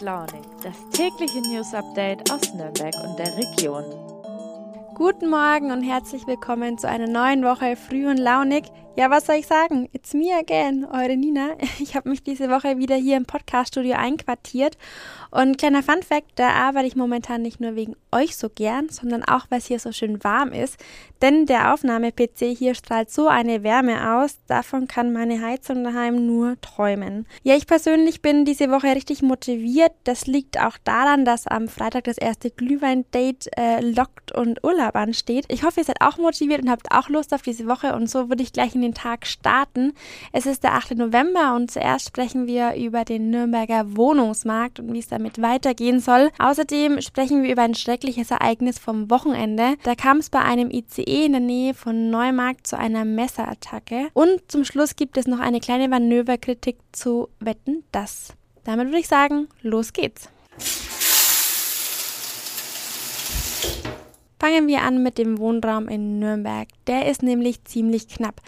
Launig, das tägliche News Update aus Nürnberg und der Region. Guten Morgen und herzlich willkommen zu einer neuen Woche Früh und Launig. Ja, was soll ich sagen? It's me again, eure Nina. Ich habe mich diese Woche wieder hier im Podcaststudio einquartiert. Und kleiner Fun Fact, da arbeite ich momentan nicht nur wegen euch so gern, sondern auch, weil es hier so schön warm ist. Denn der Aufnahme-PC hier strahlt so eine Wärme aus, davon kann meine Heizung daheim nur träumen. Ja, ich persönlich bin diese Woche richtig motiviert. Das liegt auch daran, dass am Freitag das erste Glühwein-Date äh, lockt und Urlaub ansteht. Ich hoffe, ihr seid auch motiviert und habt auch Lust auf diese Woche und so würde ich gleich in den Tag starten. Es ist der 8. November und zuerst sprechen wir über den Nürnberger Wohnungsmarkt und wie es damit weitergehen soll. Außerdem sprechen wir über ein schreckliches Ereignis vom Wochenende. Da kam es bei einem ICE in der Nähe von Neumarkt zu einer Messerattacke. Und zum Schluss gibt es noch eine kleine Manöverkritik zu Wetten, das. Damit würde ich sagen, los geht's. Fangen wir an mit dem Wohnraum in Nürnberg. Der ist nämlich ziemlich knapp.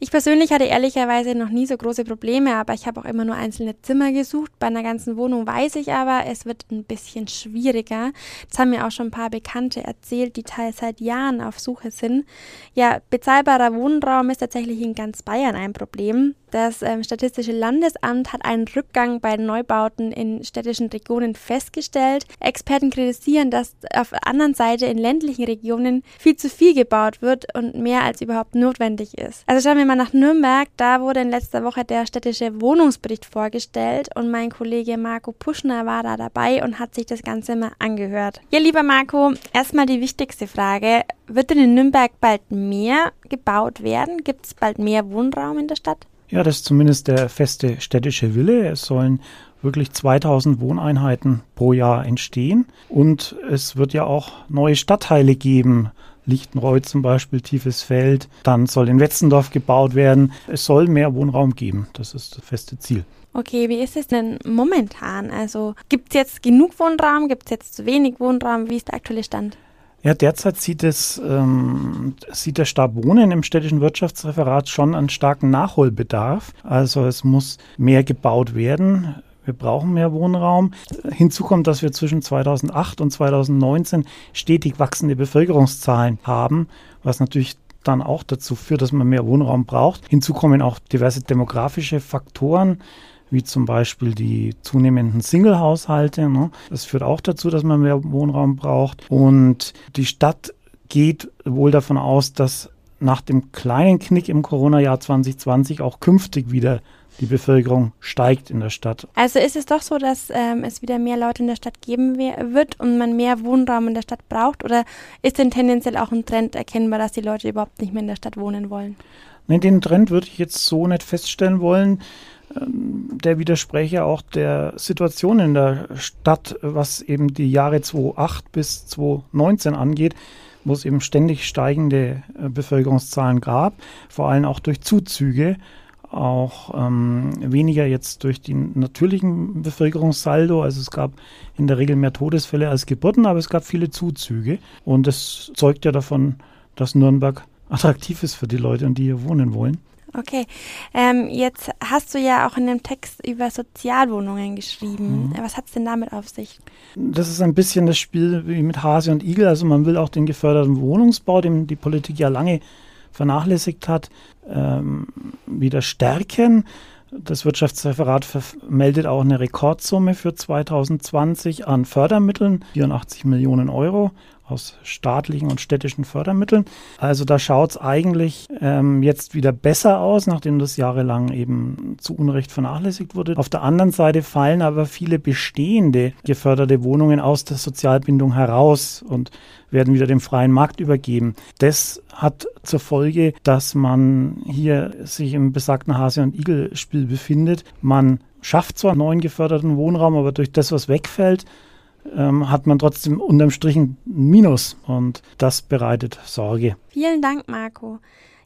Ich persönlich hatte ehrlicherweise noch nie so große Probleme, aber ich habe auch immer nur einzelne Zimmer gesucht. Bei einer ganzen Wohnung weiß ich aber, es wird ein bisschen schwieriger. Das haben mir auch schon ein paar Bekannte erzählt, die teils seit Jahren auf Suche sind. Ja, bezahlbarer Wohnraum ist tatsächlich in ganz Bayern ein Problem. Das ähm, Statistische Landesamt hat einen Rückgang bei Neubauten in städtischen Regionen festgestellt. Experten kritisieren, dass auf der anderen Seite in ländlichen Regionen viel zu viel gebaut wird und mehr als überhaupt notwendig ist. Also schauen wir mal nach Nürnberg. Da wurde in letzter Woche der städtische Wohnungsbericht vorgestellt und mein Kollege Marco Puschner war da dabei und hat sich das Ganze mal angehört. Ja, lieber Marco, erstmal die wichtigste Frage. Wird denn in Nürnberg bald mehr gebaut werden? Gibt es bald mehr Wohnraum in der Stadt? Ja, das ist zumindest der feste städtische Wille. Es sollen wirklich 2000 Wohneinheiten pro Jahr entstehen. Und es wird ja auch neue Stadtteile geben. Lichtenreuth zum Beispiel, Tiefes Feld. Dann soll in Wetzendorf gebaut werden. Es soll mehr Wohnraum geben. Das ist das feste Ziel. Okay, wie ist es denn momentan? Also gibt es jetzt genug Wohnraum? Gibt es jetzt zu wenig Wohnraum? Wie ist der aktuelle Stand? Ja, derzeit sieht, es, ähm, sieht der Stab Wohnen im städtischen Wirtschaftsreferat schon einen starken Nachholbedarf. Also es muss mehr gebaut werden. Wir brauchen mehr Wohnraum. Hinzu kommt, dass wir zwischen 2008 und 2019 stetig wachsende Bevölkerungszahlen haben, was natürlich dann auch dazu führt, dass man mehr Wohnraum braucht. Hinzu kommen auch diverse demografische Faktoren wie zum Beispiel die zunehmenden Single-Haushalte. Ne? Das führt auch dazu, dass man mehr Wohnraum braucht. Und die Stadt geht wohl davon aus, dass nach dem kleinen Knick im Corona-Jahr 2020 auch künftig wieder die Bevölkerung steigt in der Stadt. Also ist es doch so, dass ähm, es wieder mehr Leute in der Stadt geben wird und man mehr Wohnraum in der Stadt braucht? Oder ist denn tendenziell auch ein Trend erkennbar, dass die Leute überhaupt nicht mehr in der Stadt wohnen wollen? Nein, den Trend würde ich jetzt so nicht feststellen wollen. Ähm, der widerspräche auch der Situation in der Stadt, was eben die Jahre 2008 bis 2019 angeht, wo es eben ständig steigende äh, Bevölkerungszahlen gab, vor allem auch durch Zuzüge, auch ähm, weniger jetzt durch den natürlichen Bevölkerungssaldo. Also es gab in der Regel mehr Todesfälle als Geburten, aber es gab viele Zuzüge. Und das zeugt ja davon, dass Nürnberg attraktiv ist für die Leute und die hier wohnen wollen. Okay, ähm, jetzt hast du ja auch in dem Text über Sozialwohnungen geschrieben. Mhm. Was hat es denn damit auf sich? Das ist ein bisschen das Spiel wie mit Hase und Igel. Also man will auch den geförderten Wohnungsbau, den die Politik ja lange vernachlässigt hat, ähm, wieder stärken. Das Wirtschaftsreferat meldet auch eine Rekordsumme für 2020 an Fördermitteln, 84 Millionen Euro aus staatlichen und städtischen Fördermitteln. Also da schaut es eigentlich ähm, jetzt wieder besser aus, nachdem das jahrelang eben zu Unrecht vernachlässigt wurde. Auf der anderen Seite fallen aber viele bestehende geförderte Wohnungen aus der Sozialbindung heraus und werden wieder dem freien Markt übergeben. Das hat zur Folge, dass man hier sich im besagten Hase- und Igel-Spiel befindet. Man schafft zwar neuen geförderten Wohnraum, aber durch das, was wegfällt, ähm, hat man trotzdem unterm Strich ein Minus und das bereitet Sorge. Vielen Dank, Marco.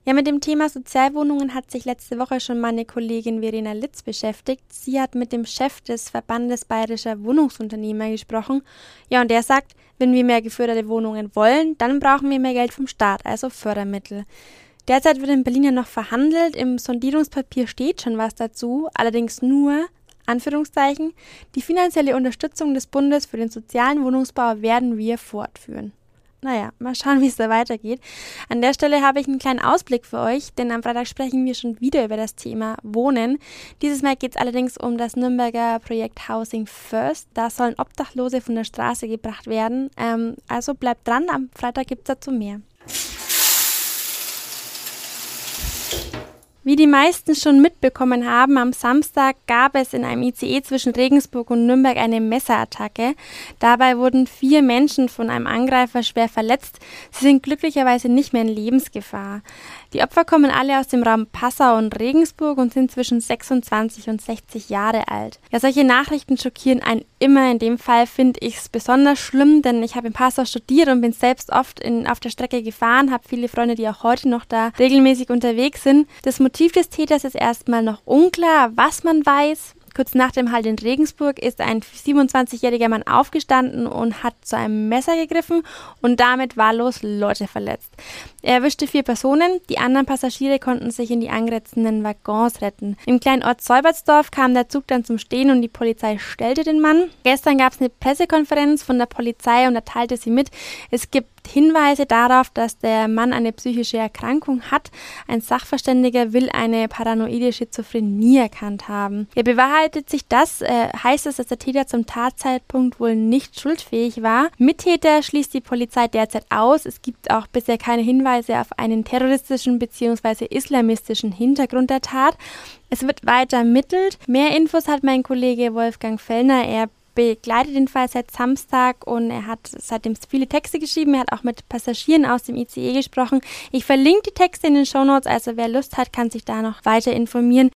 Ja, mit dem Thema Sozialwohnungen hat sich letzte Woche schon meine Kollegin Verena Litz beschäftigt. Sie hat mit dem Chef des Verbandes Bayerischer Wohnungsunternehmer gesprochen. Ja, und der sagt, wenn wir mehr geförderte Wohnungen wollen, dann brauchen wir mehr Geld vom Staat, also Fördermittel. Derzeit wird in Berlin ja noch verhandelt. Im Sondierungspapier steht schon was dazu, allerdings nur Anführungszeichen, die finanzielle Unterstützung des Bundes für den sozialen Wohnungsbau werden wir fortführen. Naja, mal schauen, wie es da weitergeht. An der Stelle habe ich einen kleinen Ausblick für euch, denn am Freitag sprechen wir schon wieder über das Thema Wohnen. Dieses Mal geht es allerdings um das Nürnberger Projekt Housing First. Da sollen Obdachlose von der Straße gebracht werden. Ähm, also bleibt dran, am Freitag gibt es dazu mehr. Wie die meisten schon mitbekommen haben, am Samstag gab es in einem ICE zwischen Regensburg und Nürnberg eine Messerattacke. Dabei wurden vier Menschen von einem Angreifer schwer verletzt. Sie sind glücklicherweise nicht mehr in Lebensgefahr. Die Opfer kommen alle aus dem Raum Passau und Regensburg und sind zwischen 26 und 60 Jahre alt. Ja, solche Nachrichten schockieren einen immer. In dem Fall finde ich es besonders schlimm, denn ich habe in Passau studiert und bin selbst oft in, auf der Strecke gefahren, habe viele Freunde, die auch heute noch da regelmäßig unterwegs sind. Das Motiv des Täters ist erstmal noch unklar, was man weiß. Kurz nach dem Halt in Regensburg ist ein 27-jähriger Mann aufgestanden und hat zu einem Messer gegriffen und damit wahllos Leute verletzt. Er erwischte vier Personen, die anderen Passagiere konnten sich in die angrenzenden Waggons retten. Im kleinen Ort Säubertsdorf kam der Zug dann zum Stehen und die Polizei stellte den Mann. Gestern gab es eine Pressekonferenz von der Polizei und da teilte sie mit, es gibt Hinweise darauf, dass der Mann eine psychische Erkrankung hat. Ein Sachverständiger will eine paranoide Schizophrenie erkannt haben. Ja, bewahrheitet sich das, äh, heißt es, dass der Täter zum Tatzeitpunkt wohl nicht schuldfähig war. Mittäter schließt die Polizei derzeit aus. Es gibt auch bisher keine Hinweise auf einen terroristischen bzw. islamistischen Hintergrund der Tat. Es wird weiter ermittelt. Mehr Infos hat mein Kollege Wolfgang Fellner. Er begleitet den Fall seit Samstag und er hat seitdem viele Texte geschrieben. Er hat auch mit Passagieren aus dem ICE gesprochen. Ich verlinke die Texte in den Show Notes, also wer Lust hat, kann sich da noch weiter informieren.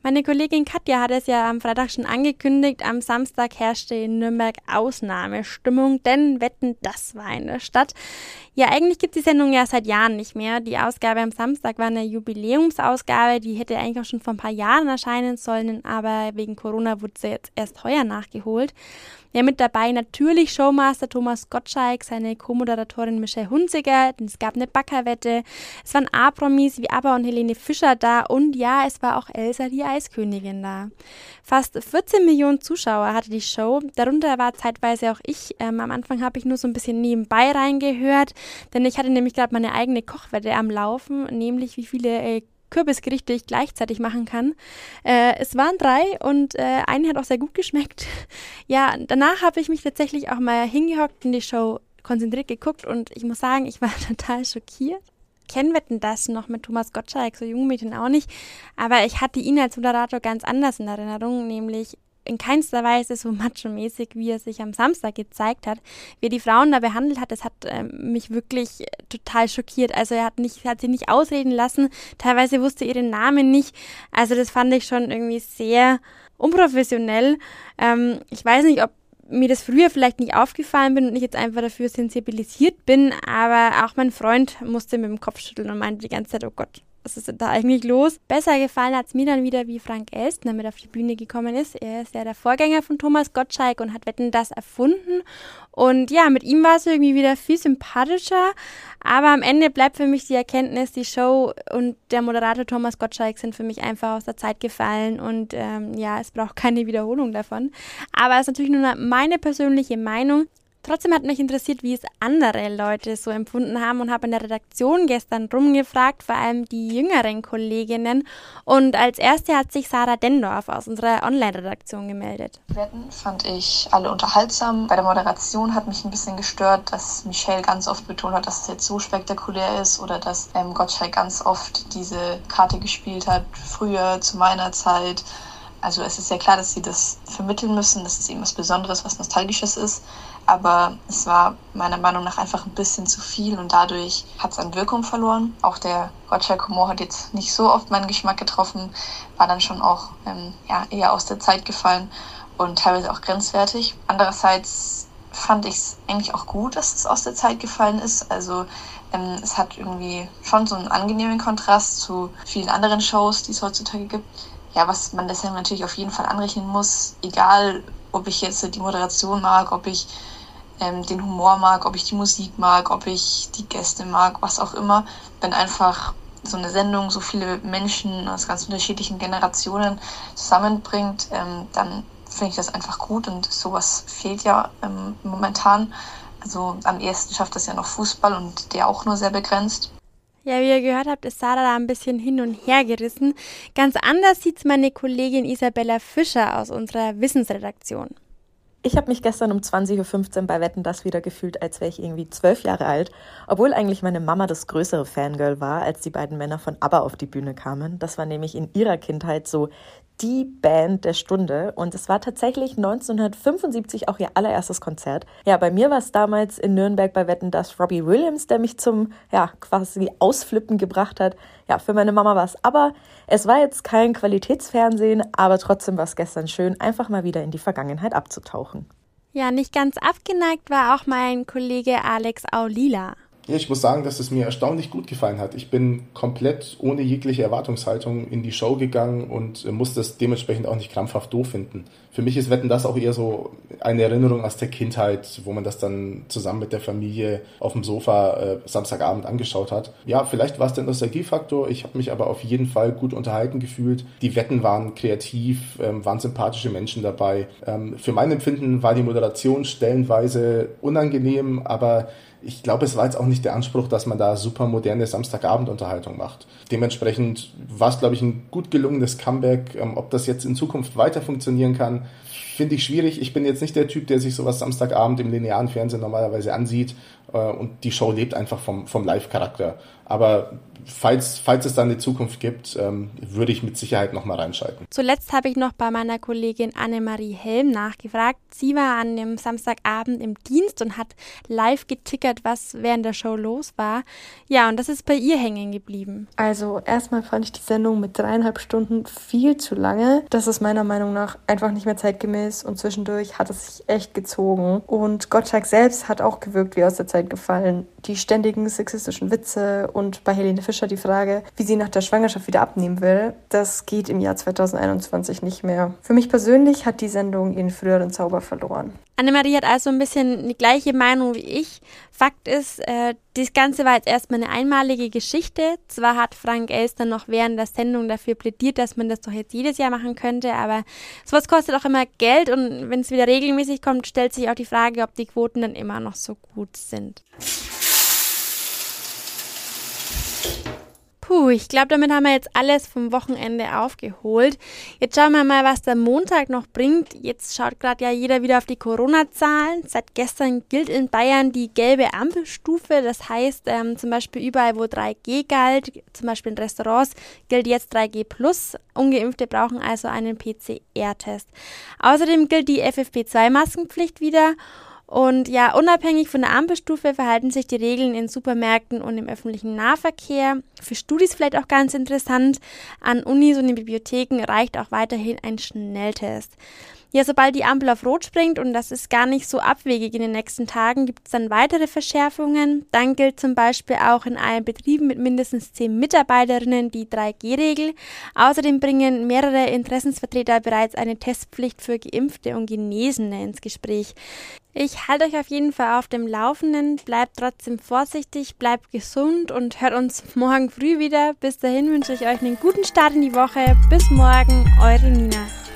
Meine Kollegin Katja hat es ja am Freitag schon angekündigt. Am Samstag herrschte in Nürnberg Ausnahmestimmung, denn Wetten, das war in der Stadt. Ja, eigentlich gibt es die Sendung ja seit Jahren nicht mehr. Die Ausgabe am Samstag war eine Jubiläumsausgabe, die hätte eigentlich auch schon vor ein paar Jahren erscheinen sollen, aber wegen Corona wurde sie jetzt erst heuer nachgeholt. Ja, mit dabei natürlich Showmaster Thomas Gottschalk, seine Co-Moderatorin Michelle Hunziger, es gab eine Backerwette, es waren A-Promis wie ABBA und Helene Fischer da und ja, es war auch Elsa, die Eiskönigin da. Fast 14 Millionen Zuschauer hatte die Show, darunter war zeitweise auch ich. Ähm, am Anfang habe ich nur so ein bisschen nebenbei reingehört, denn ich hatte nämlich gerade meine eigene Kochwette am Laufen, nämlich wie viele äh, Kürbisgerichte ich gleichzeitig machen kann. Äh, es waren drei und äh, eine hat auch sehr gut geschmeckt. Ja, danach habe ich mich tatsächlich auch mal hingehockt und die Show konzentriert geguckt und ich muss sagen, ich war total schockiert. Kennen wir denn das noch mit Thomas Gottschalk, so Jungmädchen auch nicht, aber ich hatte ihn als Moderator ganz anders in Erinnerung, nämlich in keinster Weise so macho-mäßig, wie er sich am Samstag gezeigt hat. Wie er die Frauen da behandelt hat, das hat äh, mich wirklich total schockiert. Also er hat, nicht, hat sie nicht ausreden lassen, teilweise wusste ihren Namen nicht. Also das fand ich schon irgendwie sehr unprofessionell. Ähm, ich weiß nicht, ob mir das früher vielleicht nicht aufgefallen bin und ich jetzt einfach dafür sensibilisiert bin, aber auch mein Freund musste mit dem Kopf schütteln und meinte die ganze Zeit, oh Gott, was ist da eigentlich los? Besser gefallen hat es mir dann wieder, wie Frank Elstner mit auf die Bühne gekommen ist. Er ist ja der Vorgänger von Thomas Gottschalk und hat Wetten das erfunden. Und ja, mit ihm war es irgendwie wieder viel sympathischer. Aber am Ende bleibt für mich die Erkenntnis, die Show und der Moderator Thomas Gottschalk sind für mich einfach aus der Zeit gefallen. Und ähm, ja, es braucht keine Wiederholung davon. Aber es ist natürlich nur meine persönliche Meinung. Trotzdem hat mich interessiert, wie es andere Leute so empfunden haben und habe in der Redaktion gestern rumgefragt, vor allem die jüngeren Kolleginnen. Und als erste hat sich Sarah Dendorf aus unserer Online-Redaktion gemeldet. Wetten fand ich alle unterhaltsam. Bei der Moderation hat mich ein bisschen gestört, dass Michelle ganz oft betont hat, dass es jetzt so spektakulär ist oder dass ähm, Gottschalk ganz oft diese Karte gespielt hat, früher zu meiner Zeit. Also es ist ja klar, dass sie das vermitteln müssen, dass es eben was Besonderes, was Nostalgisches ist aber es war meiner Meinung nach einfach ein bisschen zu viel und dadurch hat es an Wirkung verloren. Auch der Gottschalk-Humor hat jetzt nicht so oft meinen Geschmack getroffen, war dann schon auch ähm, ja, eher aus der Zeit gefallen und teilweise auch grenzwertig. Andererseits fand ich es eigentlich auch gut, dass es aus der Zeit gefallen ist. Also ähm, es hat irgendwie schon so einen angenehmen Kontrast zu vielen anderen Shows, die es heutzutage gibt. Ja, was man deshalb natürlich auf jeden Fall anrechnen muss, egal ob ich jetzt die Moderation mag, ob ich ähm, den Humor mag, ob ich die Musik mag, ob ich die Gäste mag, was auch immer. Wenn einfach so eine Sendung so viele Menschen aus ganz unterschiedlichen Generationen zusammenbringt, ähm, dann finde ich das einfach gut und sowas fehlt ja ähm, momentan. Also am ehesten schafft das ja noch Fußball und der auch nur sehr begrenzt. Ja, wie ihr gehört habt, ist Sarah da ein bisschen hin und her gerissen. Ganz anders sieht es meine Kollegin Isabella Fischer aus unserer Wissensredaktion. Ich habe mich gestern um 20.15 Uhr bei Wetten das wieder gefühlt, als wäre ich irgendwie zwölf Jahre alt, obwohl eigentlich meine Mama das größere Fangirl war, als die beiden Männer von ABBA auf die Bühne kamen. Das war nämlich in ihrer Kindheit so die Band der Stunde und es war tatsächlich 1975 auch ihr allererstes Konzert. Ja, bei mir war es damals in Nürnberg bei Wetten das Robbie Williams, der mich zum, ja, quasi Ausflippen gebracht hat. Ja, für meine Mama war es aber, es war jetzt kein Qualitätsfernsehen, aber trotzdem war es gestern schön, einfach mal wieder in die Vergangenheit abzutauchen. Ja, nicht ganz abgeneigt war auch mein Kollege Alex Aulila. Ja, ich muss sagen, dass es mir erstaunlich gut gefallen hat. Ich bin komplett ohne jegliche Erwartungshaltung in die Show gegangen und äh, musste es dementsprechend auch nicht krampfhaft doof finden. Für mich ist Wetten das auch eher so eine Erinnerung aus der Kindheit, wo man das dann zusammen mit der Familie auf dem Sofa äh, Samstagabend angeschaut hat. Ja, vielleicht war es der Nostalgiefaktor. Ich habe mich aber auf jeden Fall gut unterhalten gefühlt. Die Wetten waren kreativ, ähm, waren sympathische Menschen dabei. Ähm, für mein Empfinden war die Moderation stellenweise unangenehm, aber ich glaube, es war jetzt auch nicht der Anspruch, dass man da super moderne Samstagabendunterhaltung macht. Dementsprechend war es, glaube ich, ein gut gelungenes Comeback. Ähm, ob das jetzt in Zukunft weiter funktionieren kann, finde ich schwierig. Ich bin jetzt nicht der Typ, der sich sowas Samstagabend im linearen Fernsehen normalerweise ansieht. Äh, und die Show lebt einfach vom, vom Live-Charakter. Aber falls, falls es dann eine Zukunft gibt, ähm, würde ich mit Sicherheit nochmal reinschalten. Zuletzt habe ich noch bei meiner Kollegin Annemarie Helm nachgefragt. Sie war an dem Samstagabend im Dienst und hat live getickert, was während der Show los war. Ja, und das ist bei ihr hängen geblieben. Also erstmal fand ich die Sendung mit dreieinhalb Stunden viel zu lange. Das ist meiner Meinung nach einfach nicht mehr zeitgemäß und zwischendurch hat es sich echt gezogen. Und Gottschalk selbst hat auch gewirkt wie aus der Zeit gefallen. Die ständigen sexistischen Witze und bei Helene Fischer die Frage, wie sie nach der Schwangerschaft wieder abnehmen will, das geht im Jahr 2021 nicht mehr. Für mich persönlich hat die Sendung ihren früheren Zauber verloren. Annemarie hat also ein bisschen die gleiche Meinung wie ich. Fakt ist, äh, das Ganze war jetzt erstmal eine einmalige Geschichte. Zwar hat Frank Elster noch während der Sendung dafür plädiert, dass man das doch jetzt jedes Jahr machen könnte, aber sowas kostet auch immer Geld und wenn es wieder regelmäßig kommt, stellt sich auch die Frage, ob die Quoten dann immer noch so gut sind. Puh, ich glaube, damit haben wir jetzt alles vom Wochenende aufgeholt. Jetzt schauen wir mal, was der Montag noch bringt. Jetzt schaut gerade ja jeder wieder auf die Corona-Zahlen. Seit gestern gilt in Bayern die gelbe Ampelstufe. Das heißt, ähm, zum Beispiel überall, wo 3G galt, zum Beispiel in Restaurants, gilt jetzt 3G plus. Ungeimpfte brauchen also einen PCR-Test. Außerdem gilt die FFP2-Maskenpflicht wieder. Und ja, unabhängig von der Ampelstufe verhalten sich die Regeln in Supermärkten und im öffentlichen Nahverkehr. Für Studis vielleicht auch ganz interessant. An Unis und in Bibliotheken reicht auch weiterhin ein Schnelltest. Ja, sobald die Ampel auf Rot springt, und das ist gar nicht so abwegig in den nächsten Tagen, gibt es dann weitere Verschärfungen. Dann gilt zum Beispiel auch in allen Betrieben mit mindestens zehn Mitarbeiterinnen die 3G-Regel. Außerdem bringen mehrere Interessensvertreter bereits eine Testpflicht für Geimpfte und Genesene ins Gespräch. Ich halte euch auf jeden Fall auf dem Laufenden. Bleibt trotzdem vorsichtig, bleibt gesund und hört uns morgen früh wieder. Bis dahin wünsche ich euch einen guten Start in die Woche. Bis morgen, eure Nina.